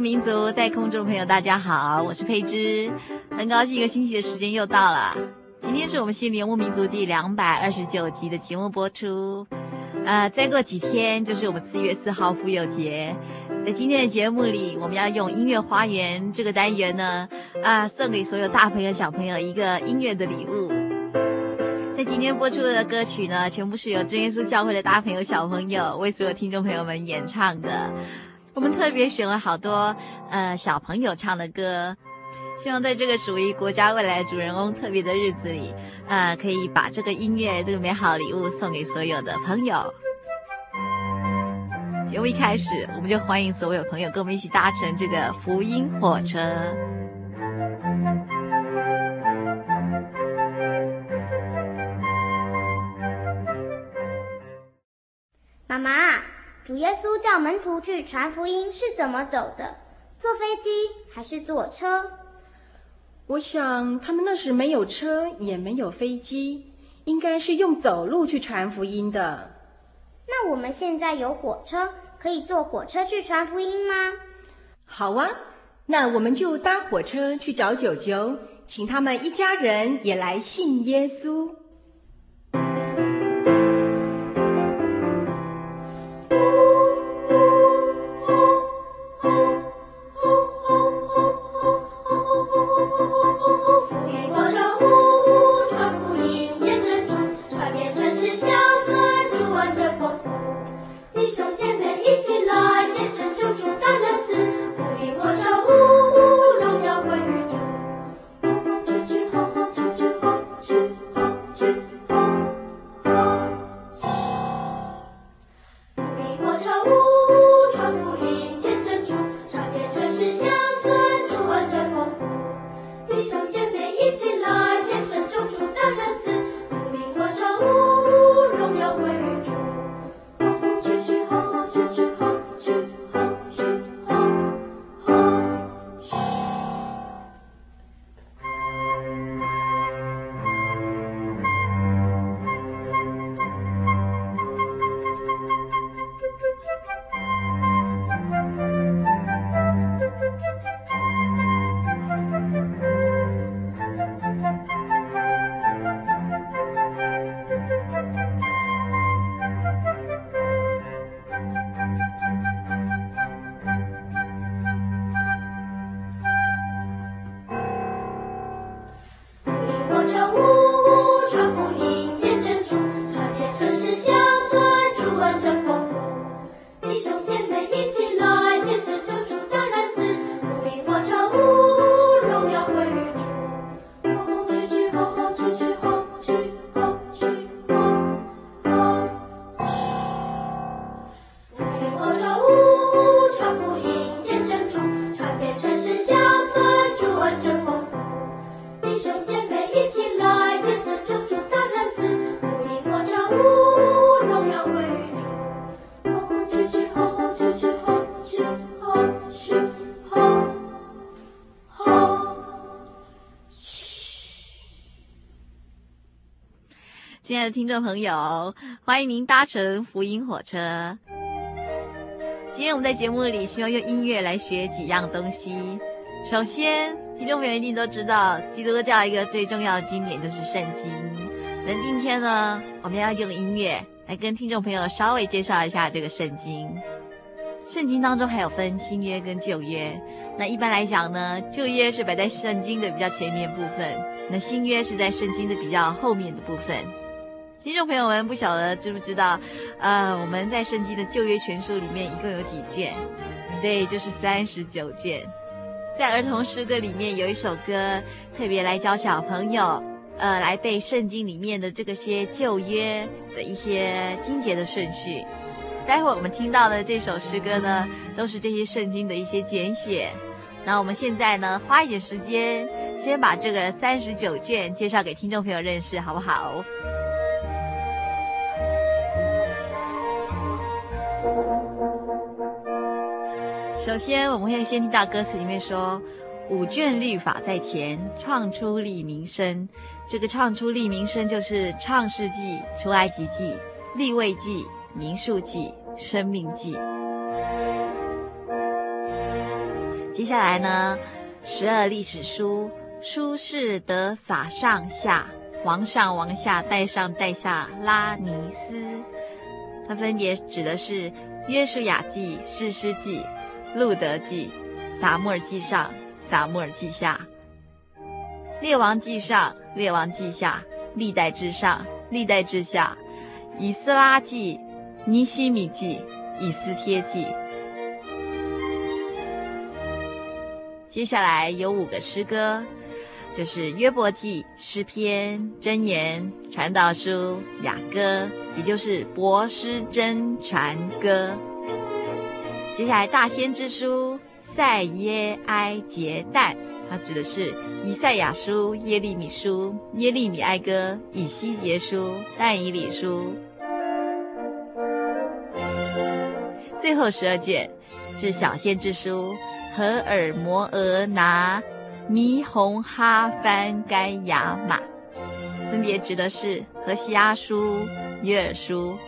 民族在空中，朋友大家好，我是佩芝，很高兴一个星期的时间又到了。今天是我们心灵游牧民族第两百二十九集的节目播出。呃，再过几天就是我们四月四号妇幼节，在今天的节目里，我们要用音乐花园这个单元呢，啊、送给所有大朋友小朋友一个音乐的礼物。在今天播出的歌曲呢，全部是由真耶稣教会的大朋友小朋友为所有听众朋友们演唱的。我们特别选了好多呃小朋友唱的歌，希望在这个属于国家未来主人翁特别的日子里，呃，可以把这个音乐这个美好礼物送给所有的朋友。节目一开始，我们就欢迎所有朋友跟我们一起搭乘这个福音火车。妈妈。主耶稣叫门徒去传福音是怎么走的？坐飞机还是坐车？我想他们那时没有车，也没有飞机，应该是用走路去传福音的。那我们现在有火车，可以坐火车去传福音吗？好啊，那我们就搭火车去找九九，请他们一家人也来信耶稣。的听众朋友，欢迎您搭乘福音火车。今天我们在节目里希望用音乐来学几样东西。首先，听众朋友一定都知道，基督教一个最重要的经典就是圣经。那今天呢，我们要用音乐来跟听众朋友稍微介绍一下这个圣经。圣经当中还有分新约跟旧约。那一般来讲呢，旧约是摆在圣经的比较前面部分，那新约是在圣经的比较后面的部分。听众朋友们，不晓得知不知道，呃，我们在圣经的旧约全书里面一共有几卷？对，就是三十九卷。在儿童诗歌里面有一首歌，特别来教小朋友，呃，来背圣经里面的这个些旧约的一些经节的顺序。待会儿我们听到的这首诗歌呢，都是这些圣经的一些简写。那我们现在呢，花一点时间，先把这个三十九卷介绍给听众朋友认识，好不好？首先，我们会先听到歌词里面说：“五卷律法在前，创出利民生。”这个“创出利民生”就是《创世纪》《出埃及记》《立位记》《民数记》《生命记》。接下来呢，十二历史书，书示得撒上下，王上王下，代上代下，拉尼斯，它分别指的是约书亚记、士师记。路得记、撒母耳记上、撒母耳记下、列王记上、列王记下、历代之上、历代之下、以斯拉记、尼希米记、以斯帖记。接下来有五个诗歌，就是约伯记、诗篇、箴言、传道书、雅歌，也就是伯诗真传歌。接下来，大先知书赛耶埃结代，它指的是以赛亚书、耶利米书、耶利米哀歌、以西结书、但以理书。最后十二卷是小先知书何尔摩俄拿、弥红哈番该雅玛，分别指的是何西阿书、约珥书、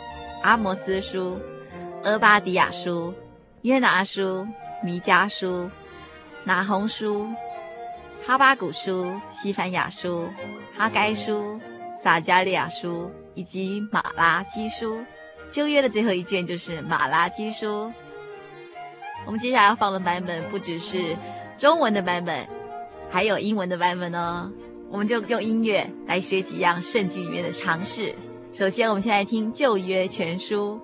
阿摩斯书、俄巴底亚书。约拿书、弥迦书、拿鸿书、哈巴谷书、西番雅书、哈该书、撒迦利亚书以及马拉基书。旧约的最后一卷就是马拉基书。我们接下来要放的版本不只是中文的版本，还有英文的版本哦。我们就用音乐来学几样圣经里面的常识。首先，我们先来听旧约全书。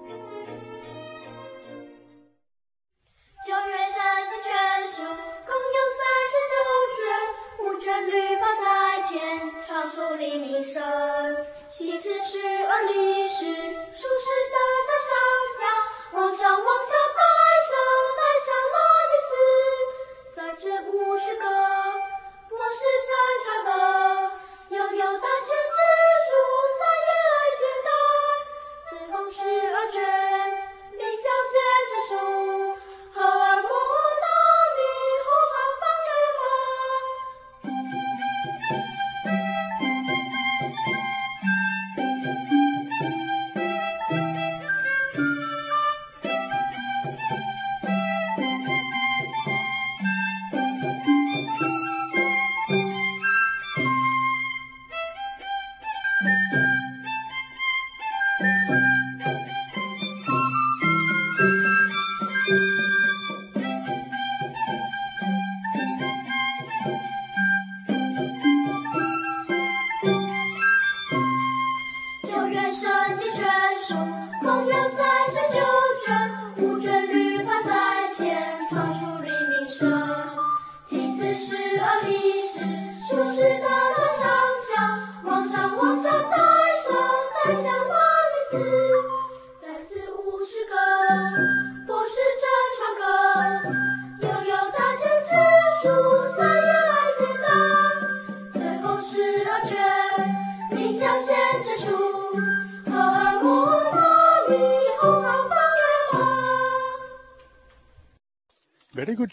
其次是而立时，书示得撒上下，往上往下，代上代下，拉尼斯，在这五十个，伯诗真传歌，又有大先知书，赛耶哀结但，最后十二卷，名小先知书，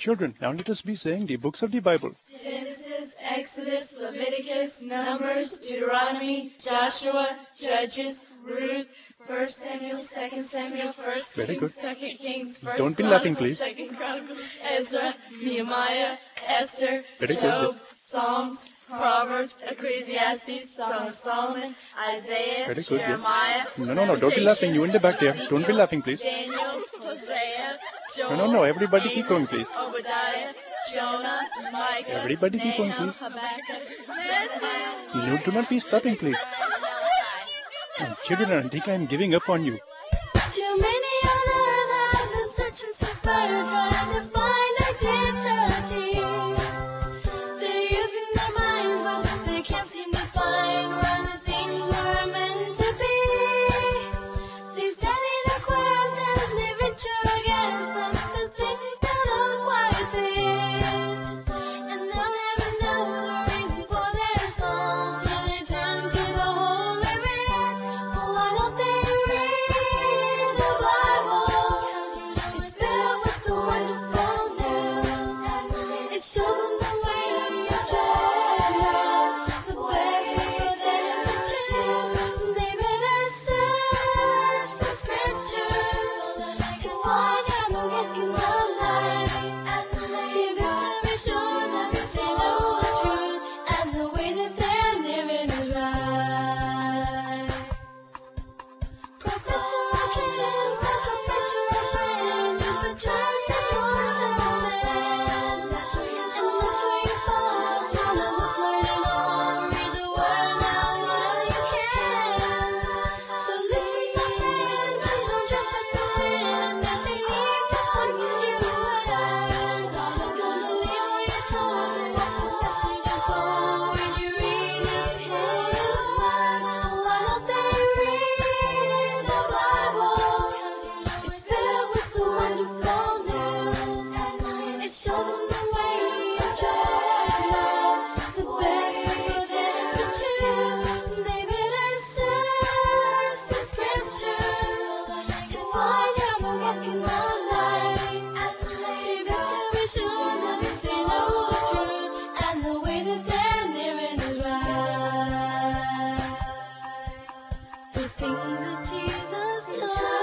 children. Now let us be saying the books of the Bible. Genesis, Exodus, Leviticus, Numbers, Deuteronomy, Joshua, Judges, Ruth, First Samuel, Second Samuel, First Very Kings, good. Second Kings, First Don't be laughing, please. Second Chronicles, Ezra, Nehemiah, Esther, Very good, Job, yes. Psalms, Proverbs, Ecclesiastes, Song of Solomon, Isaiah, Very good, yes. Jeremiah. No, no, no, don't be laughing. You in the back there. Don't be laughing, please. Daniel, Hosea, Joel, No, no, no, everybody keep going, please. Obadiah, Jonah, Micah, Everybody keep going, Nahum, please. Habakkuk, Zephaniah, You do not be stopping, please. Malachi. Children, I think I'm giving up on you. Too many on earth have been searching since birth, trying to find identity. The things that Jesus taught,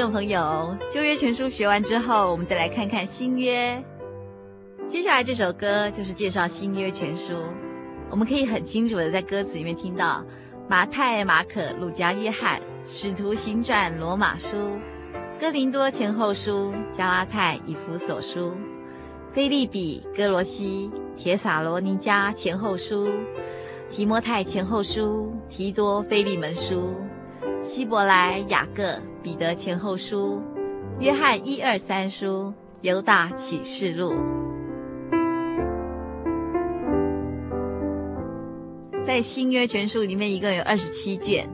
众朋友，旧约全书学完之后，我们再来看看新约。接下来这首歌就是介绍新约全书，我们可以很清楚的在歌词里面听到马太、马可、路加、约翰、使徒行传、罗马书、哥林多前后书、加拉太、以弗所书、腓利比、哥罗西、帖撒罗尼迦前后书、提摩太前后书、提多、腓利门书。希伯来、雅各、彼得前后书、约翰一二三书、犹大启示录。在新约全书里面，一共有二十七卷。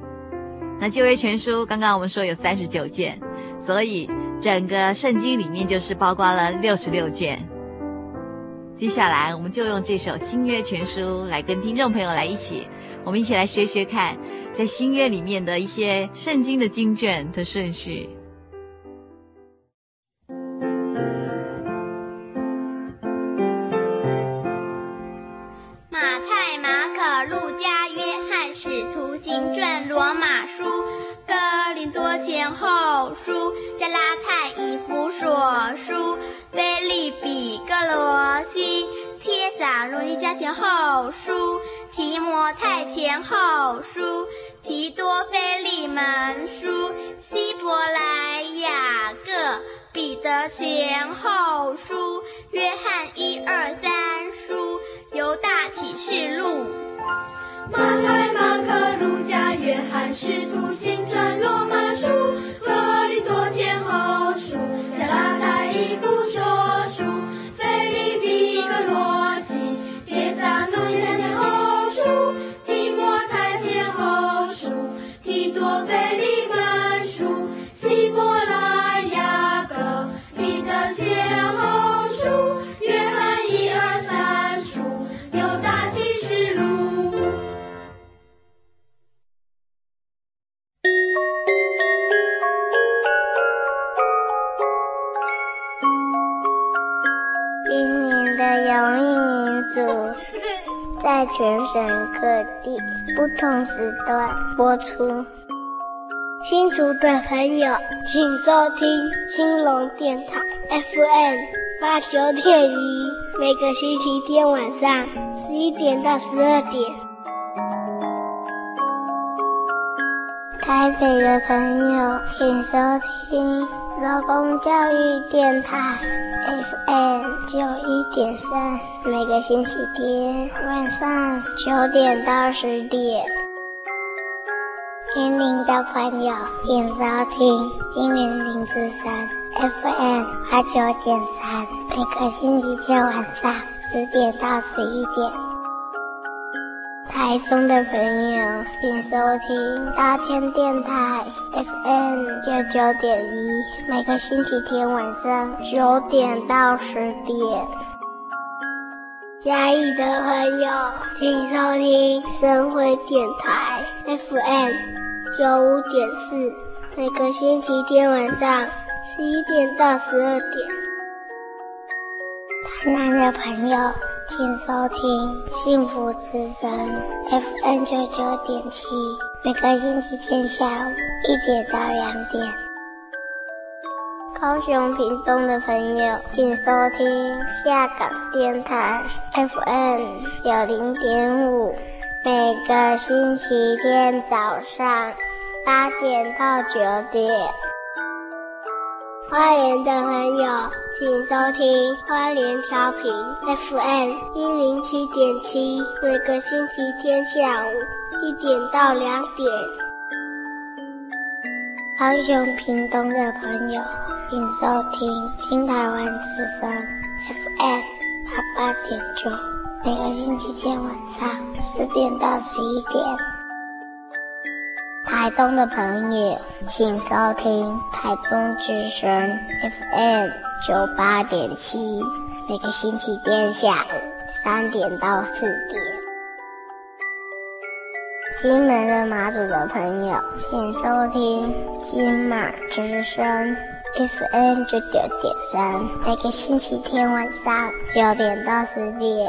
那旧约全书刚刚我们说有三十九卷，所以整个圣经里面就是包括了六十六卷。接下来，我们就用这首新约全书来跟听众朋友来一起，我们一起来学学看，在新约里面的一些圣经的经卷的顺序。马太、马可、路加、约翰、使徒行传、罗马书、哥林多前后书、加拉太以弗所书、菲利比、哥罗西。帖撒罗尼迦前后书、提摩太前后书、提多腓利门书、希伯来雅各、彼得前后书、约翰一二三书、犹大启示录。马太、马可、路加、约翰、使徒行传、罗马书、格林多前后书、加拉太、一弗书年的永义民族在全省各地不同时段播出。新竹的朋友，请收听兴隆电台 FM 八九点一，每个星期天晚上十一点到十二点。台北的朋友，请收听劳工教育电台 FM 九一点三，每个星期天晚上九点到十点。天灵的朋友，请收听金源林之声 FM 八九点三，每个星期天晚上十点到十一点。台中的朋友，请收听大千电台 FM 九九点一，每个星期天晚上九点到十点。嘉义的朋友，请收听深辉电台 FM 九五点四，每个星期天晚上十一点到十二点。台南的朋友，请收听幸福之声 FM 九九点七，每个星期天下午一点到两点。高雄屏东的朋友，请收听下港电台 FM 九零点五，每个星期天早上八点到九点。花莲的朋友，请收听花莲调频 FM 一零七点七，每个星期天下午一点到两点。高雄屏东的朋友，请收听新台湾之声 FM 八八点九，每个星期天晚上十点到十一点。台东的朋友，请收听台东之声 FM 九八点七，每个星期天下午三点到四点。金门的马祖的朋友，请收听金马之声 FM 九九点三，每个星期天晚上九点到十点。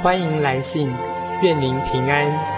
欢迎来信，愿您平安。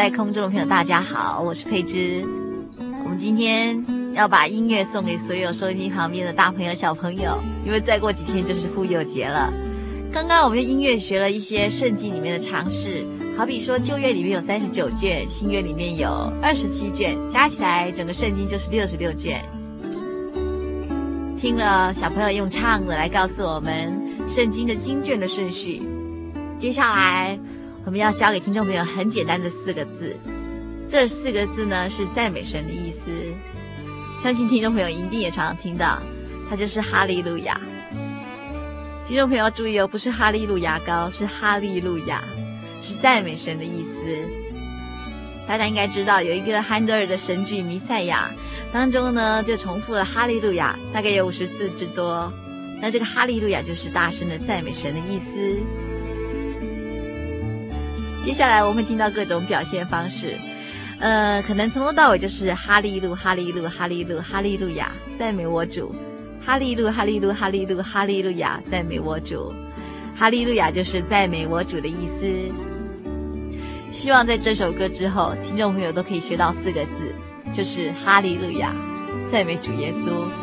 在空中的朋友，大家好，我是佩芝。我们今天要把音乐送给所有收音机旁边的大朋友、小朋友，因为再过几天就是妇幼节了。刚刚我们用音乐学了一些圣经里面的常识，好比说旧约里面有三十九卷，新约里面有二十七卷，加起来整个圣经就是六十六卷。听了小朋友用唱的来告诉我们圣经的经卷的顺序，接下来。我们要教给听众朋友很简单的四个字，这四个字呢是赞美神的意思。相信听众朋友一定也常常听到，它就是哈利路亚。听众朋友要注意哦，不是哈利路亚膏，是哈利路亚，是赞美神的意思。大家应该知道有一个韩德尔的神剧《弥赛亚》当中呢，就重复了哈利路亚，大概有五十次之多。那这个哈利路亚就是大声的赞美神的意思。接下来我们会听到各种表现方式，呃，可能从头到尾就是哈利路哈利路哈利路哈利路亚赞美我主，哈利路哈利路哈利路哈利路亚赞美我主，哈利路亚就是赞美我主的意思。希望在这首歌之后，听众朋友都可以学到四个字，就是哈利路亚，赞美主耶稣。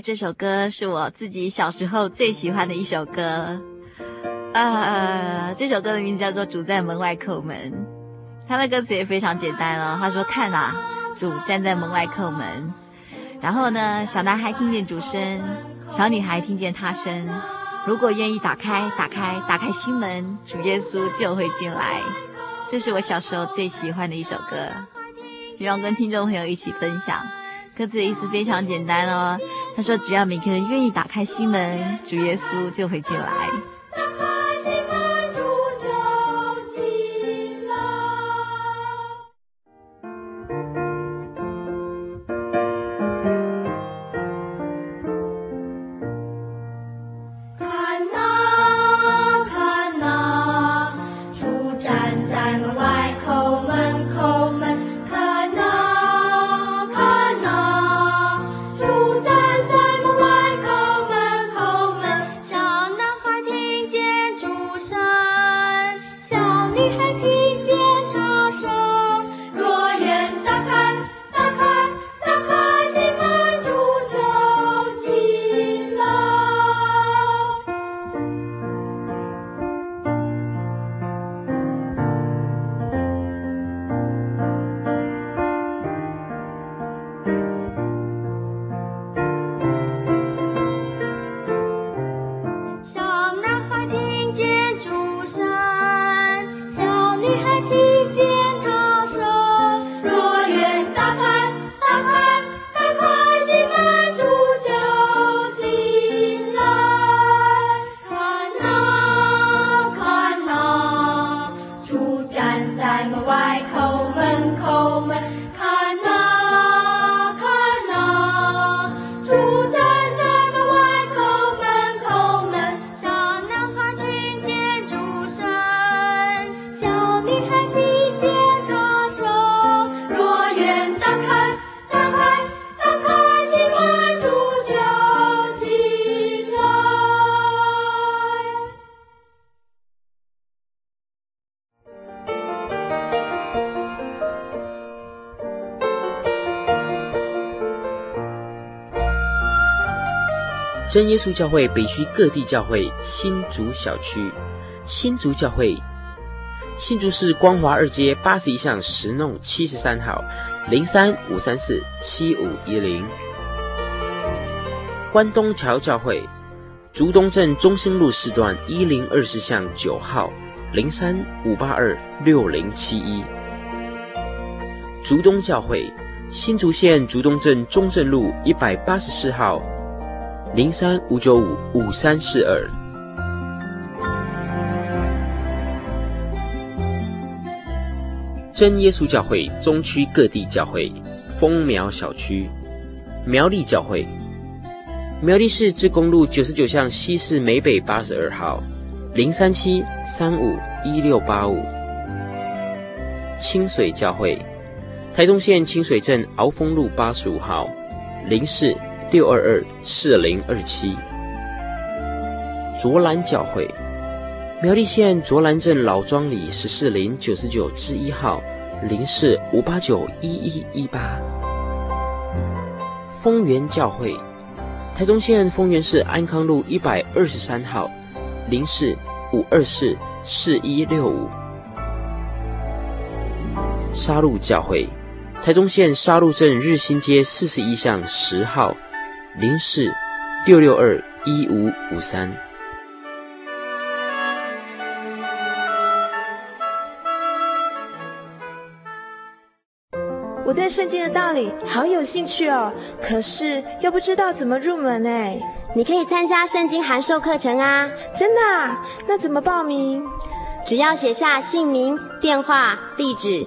这首歌是我自己小时候最喜欢的一首歌，呃，这首歌的名字叫做《主在门外叩门》，它的歌词也非常简单哦。他说：“看啊，主站在门外叩门。”然后呢，小男孩听见主声，小女孩听见他声。如果愿意打开，打开，打开心门，主耶稣就会进来。这是我小时候最喜欢的一首歌，希望跟听众朋友一起分享。歌词的意思非常简单哦，他说：“只要每个人愿意打开心门，主耶稣就会进来。”真耶稣教会北区各地教会新竹小区，新竹教会，新竹市光华二街八十一巷十弄七十三号，零三五三四七五一零。关东桥教会，竹东镇中兴路四段一零二四巷九号，零三五八二六零七一。竹东教会，新竹县竹东镇中正路一百八十四号。零三五九五五三四二，真耶稣教会中区各地教会，丰苗小区，苗栗教会，苗栗市志公路九十九巷西市美北八十二号，零三七三五一六八五，清水教会，台东县清水镇鳌峰路八十五号，零四。六二二四零二七，卓兰教会，苗栗县卓兰镇老庄里十四零九十九之一号，零四五八九一一一八。丰原教会，台中县丰原市安康路一百二十三号，零四五二四四一六五。沙鹿教会，台中县沙鹿镇日新街四十一巷十号。零四六六二一五五三。我对圣经的道理好有兴趣哦，可是又不知道怎么入门哎。你可以参加圣经函授课程啊！真的啊？那怎么报名？只要写下姓名、电话、地址。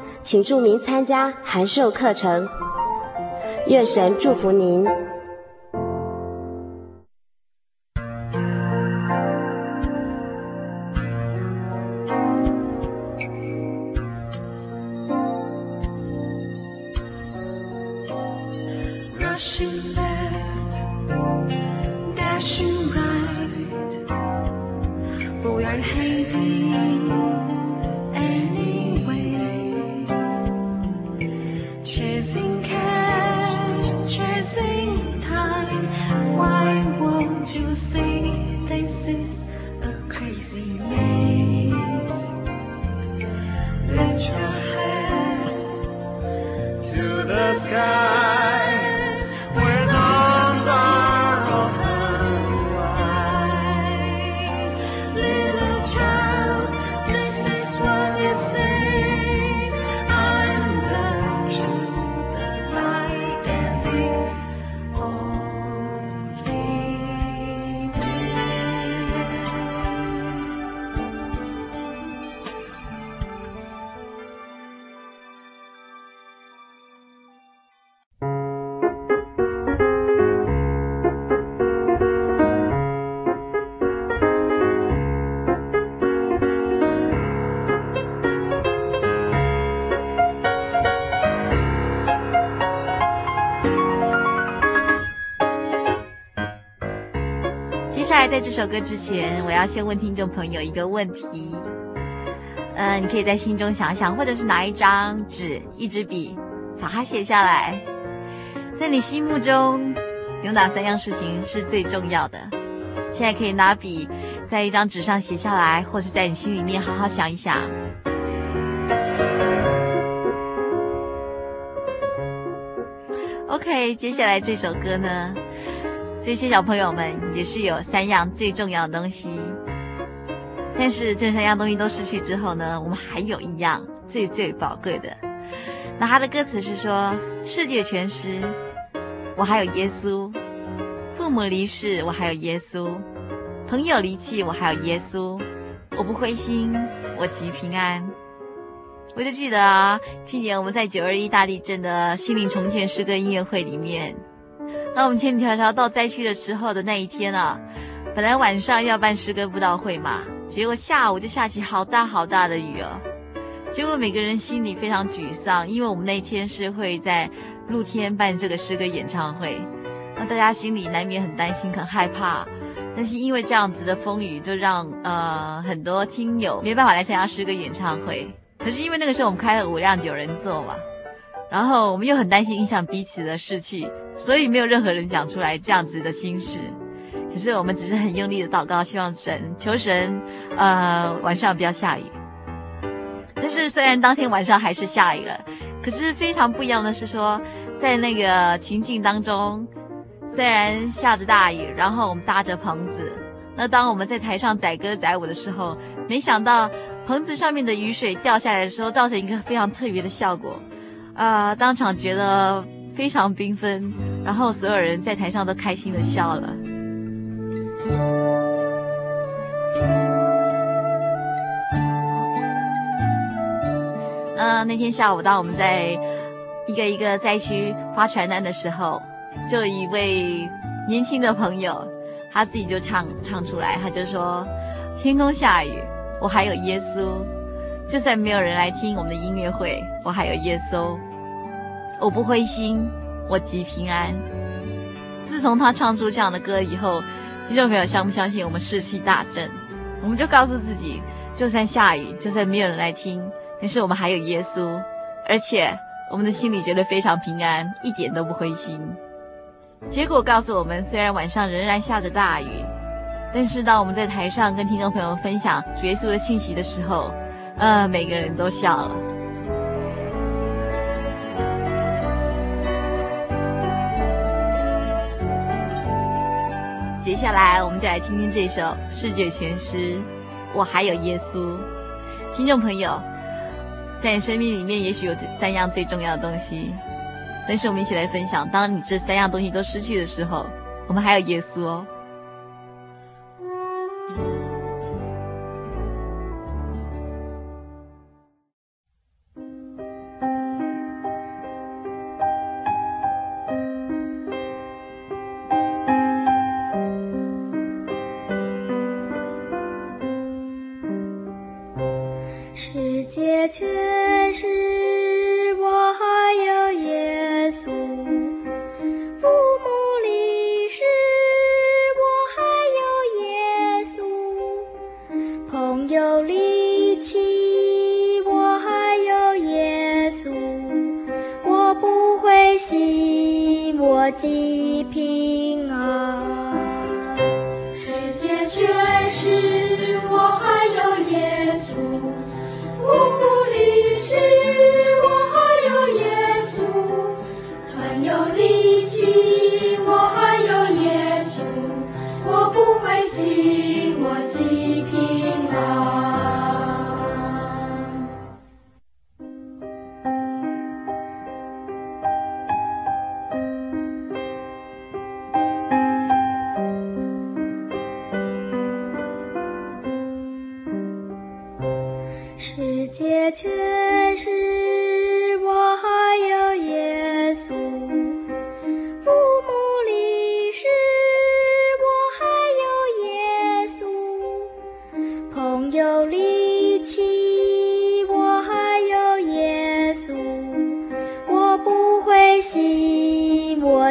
请注明参加函授课程，愿神祝福您。这首歌之前，我要先问听众朋友一个问题。呃，你可以在心中想一想，或者是拿一张纸、一支笔，把它写下来。在你心目中，有哪三样事情是最重要的？现在可以拿笔在一张纸上写下来，或是在你心里面好好想一想。OK，接下来这首歌呢，这些小朋友们也是有三样最重要的东西，但是这三样东西都失去之后呢，我们还有一样最最宝贵的。那他的歌词是说：世界全失，我还有耶稣；父母离世，我还有耶稣；朋友离弃，我还有耶稣。我不灰心，我极平安。我就记得啊，去年我们在九二一大地震的心灵重建诗歌音乐会里面。当我们千里迢迢到灾区的时候的那一天啊，本来晚上要办诗歌布道会嘛，结果下午就下起好大好大的雨哦。结果每个人心里非常沮丧，因为我们那一天是会在露天办这个诗歌演唱会，那大家心里难免很担心、很害怕。但是因为这样子的风雨，就让呃很多听友没办法来参加诗歌演唱会。可是因为那个时候我们开了五辆九人座嘛，然后我们又很担心影响彼此的士气，所以没有任何人讲出来这样子的心事。可是我们只是很用力的祷告，希望神求神，呃，晚上不要下雨。但是虽然当天晚上还是下雨了，可是非常不一样的是说，在那个情境当中，虽然下着大雨，然后我们搭着棚子，那当我们在台上载歌载舞的时候，没想到。棚子上面的雨水掉下来的时候，造成一个非常特别的效果，呃，当场觉得非常缤纷，然后所有人在台上都开心的笑了。嗯，那天下午，当我们在一个一个灾区发传单的时候，就有一位年轻的朋友，他自己就唱唱出来，他就说：“天空下雨。”我还有耶稣，就算没有人来听我们的音乐会，我还有耶稣。我不灰心，我极平安。自从他唱出这样的歌以后，听众朋友相不相信我们士气大振？我们就告诉自己，就算下雨，就算没有人来听，但是我们还有耶稣，而且我们的心里觉得非常平安，一点都不灰心。结果告诉我们，虽然晚上仍然下着大雨。但是当我们在台上跟听众朋友们分享主耶稣的信息的时候，呃，每个人都笑了。接下来，我们就来听听这首《世界全诗》，我还有耶稣。听众朋友，在你生命里面也许有这三样最重要的东西，但是我们一起来分享，当你这三样东西都失去的时候，我们还有耶稣哦。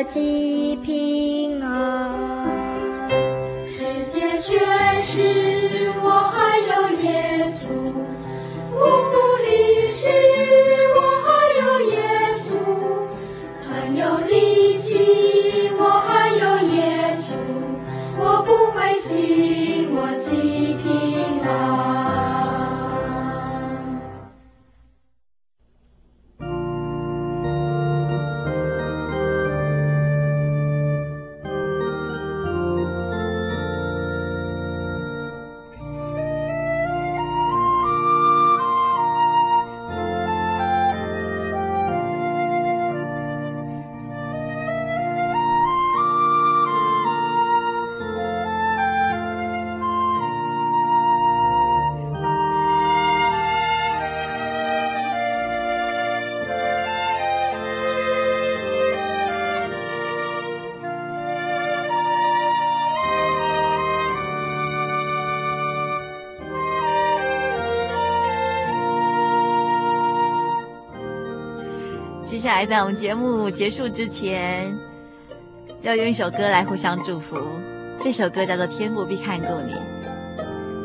心，我极平安。世界全是我还有耶稣，父母离世我还有耶稣，朋友离弃我还有耶稣，我不灰心，来，在我们节目结束之前，要用一首歌来互相祝福。这首歌叫做《天不必看顾你》。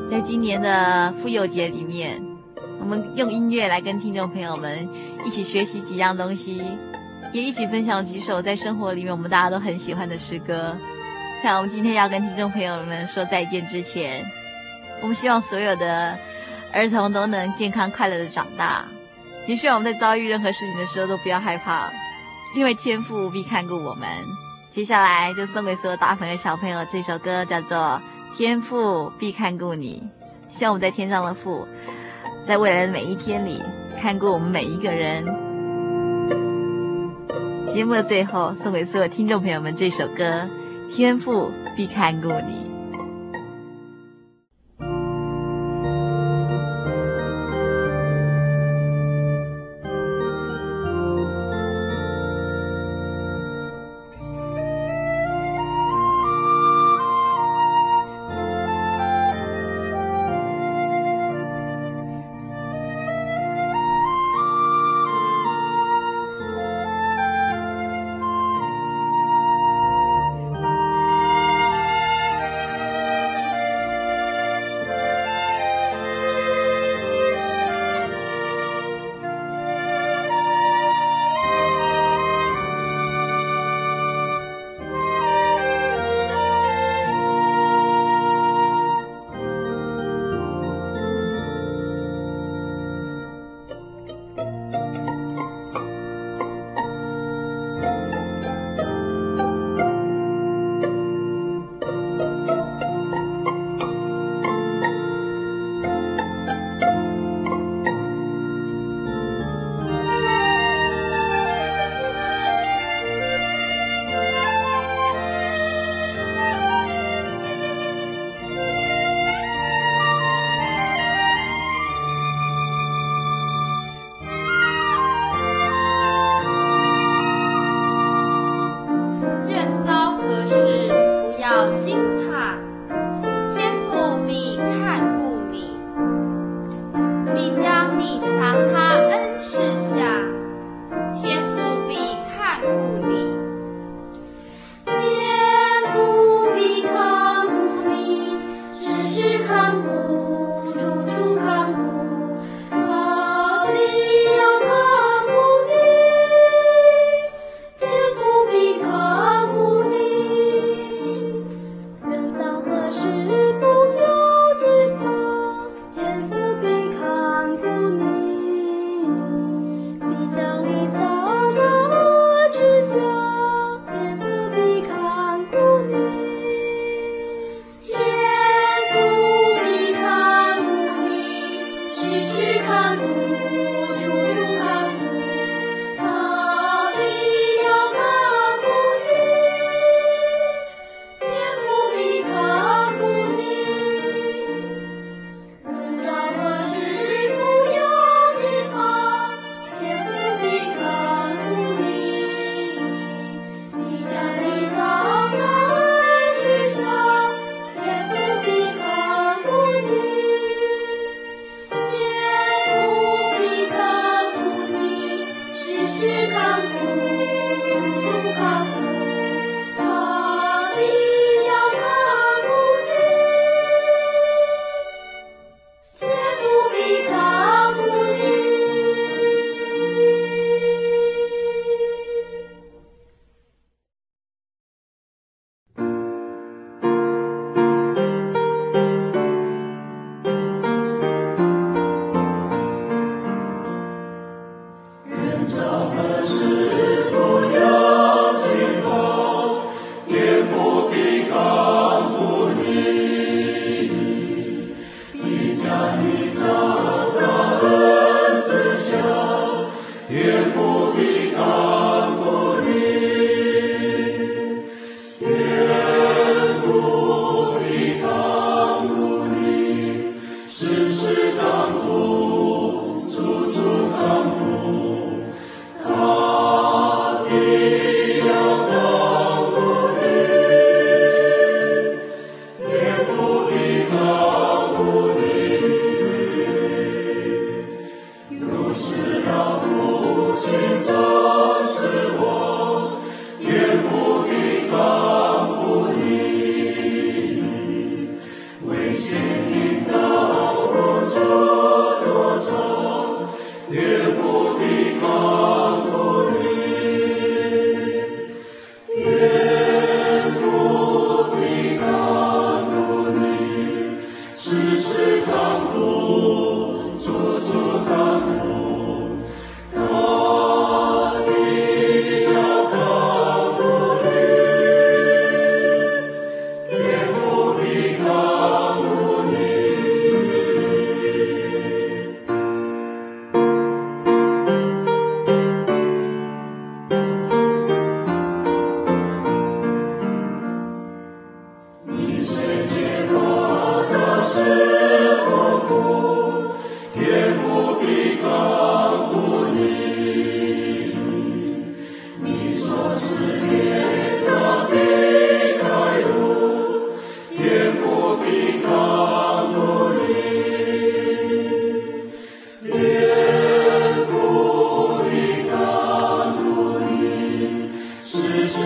在今年的妇幼节里面，我们用音乐来跟听众朋友们一起学习几样东西，也一起分享几首在生活里面我们大家都很喜欢的诗歌。在我们今天要跟听众朋友们说再见之前，我们希望所有的儿童都能健康快乐的长大。也希望我们在遭遇任何事情的时候都不要害怕，因为天父必看顾我们。接下来就送给所有大朋友小朋友这首歌，叫做《天父必看顾你》。希望我们在天上的父，在未来的每一天里看顾我们每一个人。节目的最后，送给所有听众朋友们这首歌《天父必看顾你》。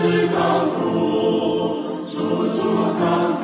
是高度处处看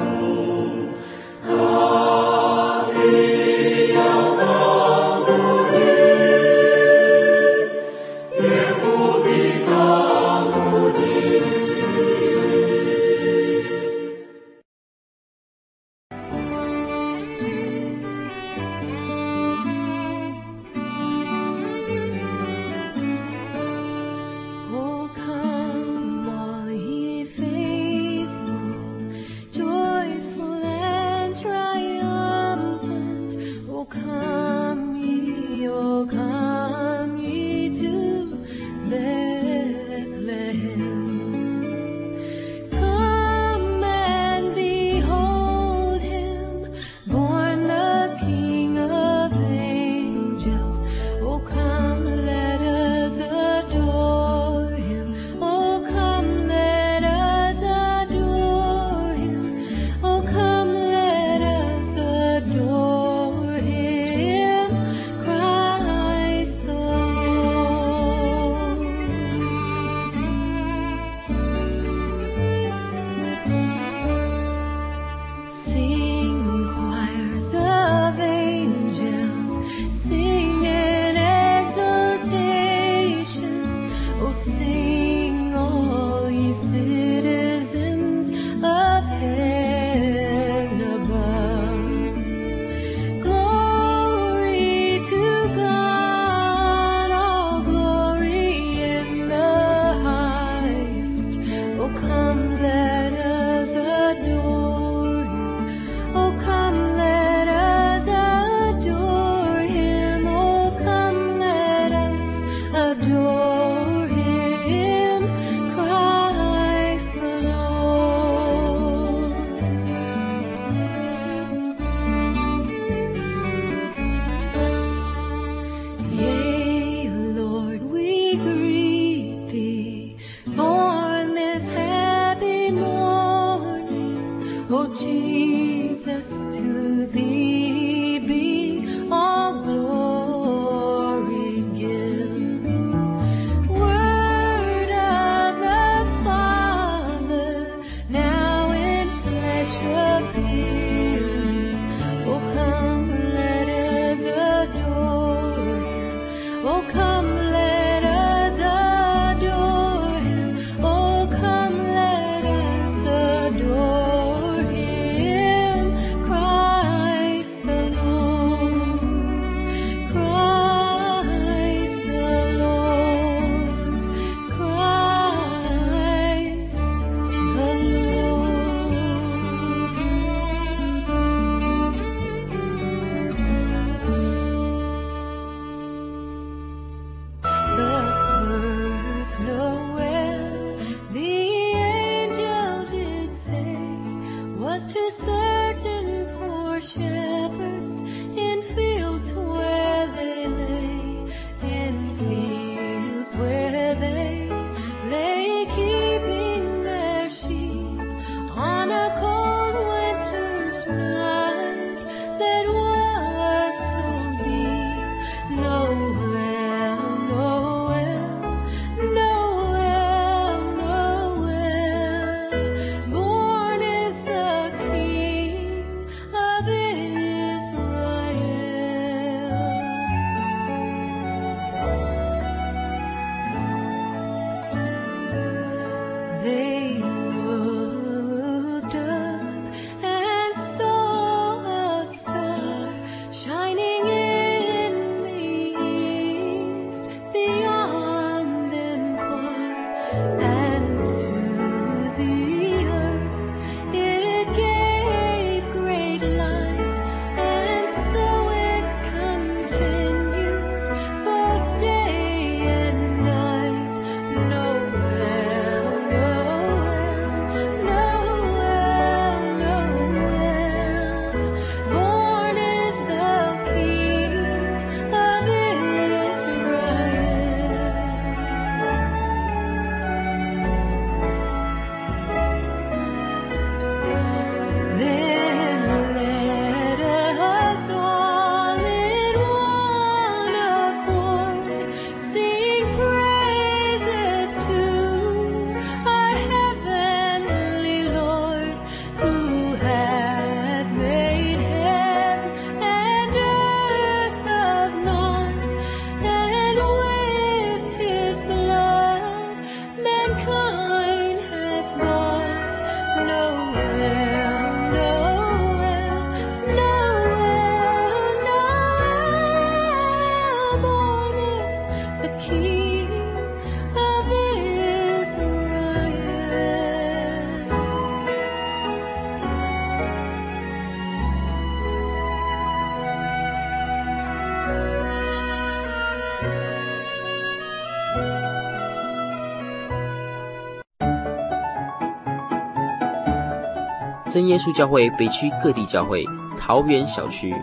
真耶稣教会北区各地教会，桃园小区，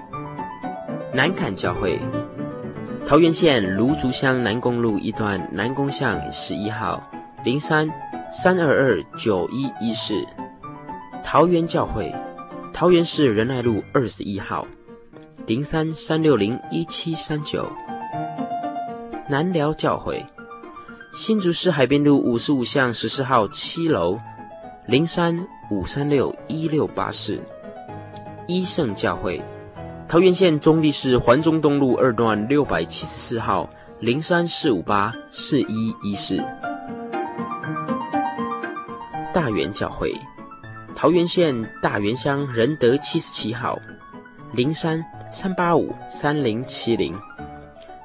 南坎教会，桃园县芦竹乡南公路一段南宫巷十一号零三三二二九一一四，桃园教会，桃园市仁爱路二十一号零三三六零一七三九，南寮教会，新竹市海边路五十五巷十四号七楼零三。五三六一六八四，一圣教会，桃园县中坜市环中东路二段六百七十四号零三四五八四一一四，大园教会，桃园县大园乡仁德七十七号零三三八五三零七零，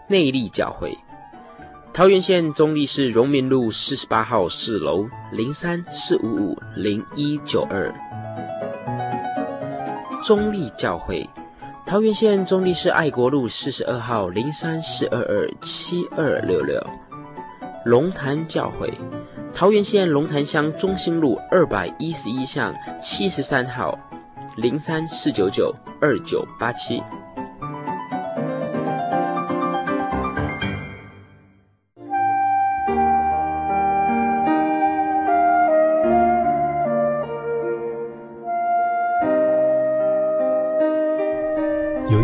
内力教会。桃园县中坜市荣民路四十八号四楼零三四五五零一九二，中坜教会，桃园县中坜市爱国路四十二号零三四二二七二六六，龙潭教会，桃园县龙潭乡中心路二百一十一巷七十三号零三四九九二九八七。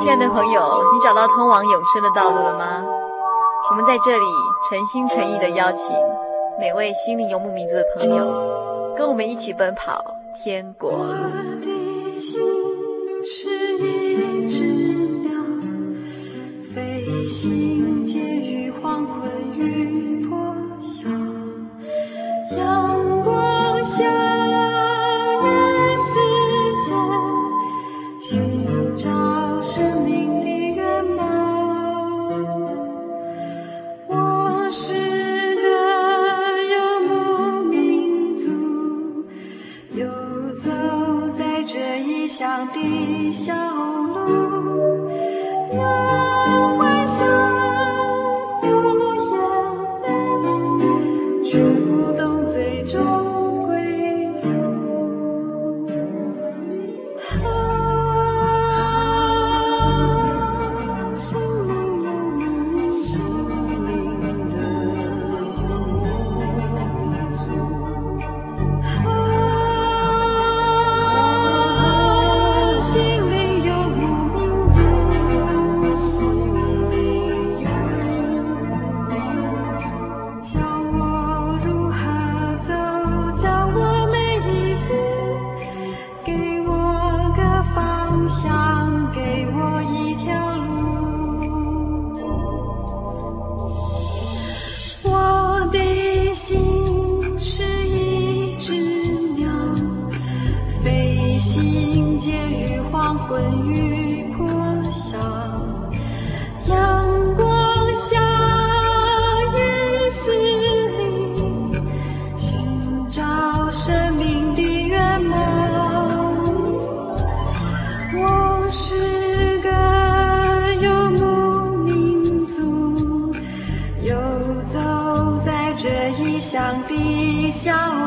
亲爱的朋友，你找到通往永生的道路了吗？我们在这里诚心诚意地邀请每位心灵游牧民族的朋友，跟我们一起奔跑天国。我的心是一只鸟，飞行介于黄昏与破晓，阳光下。笑笑。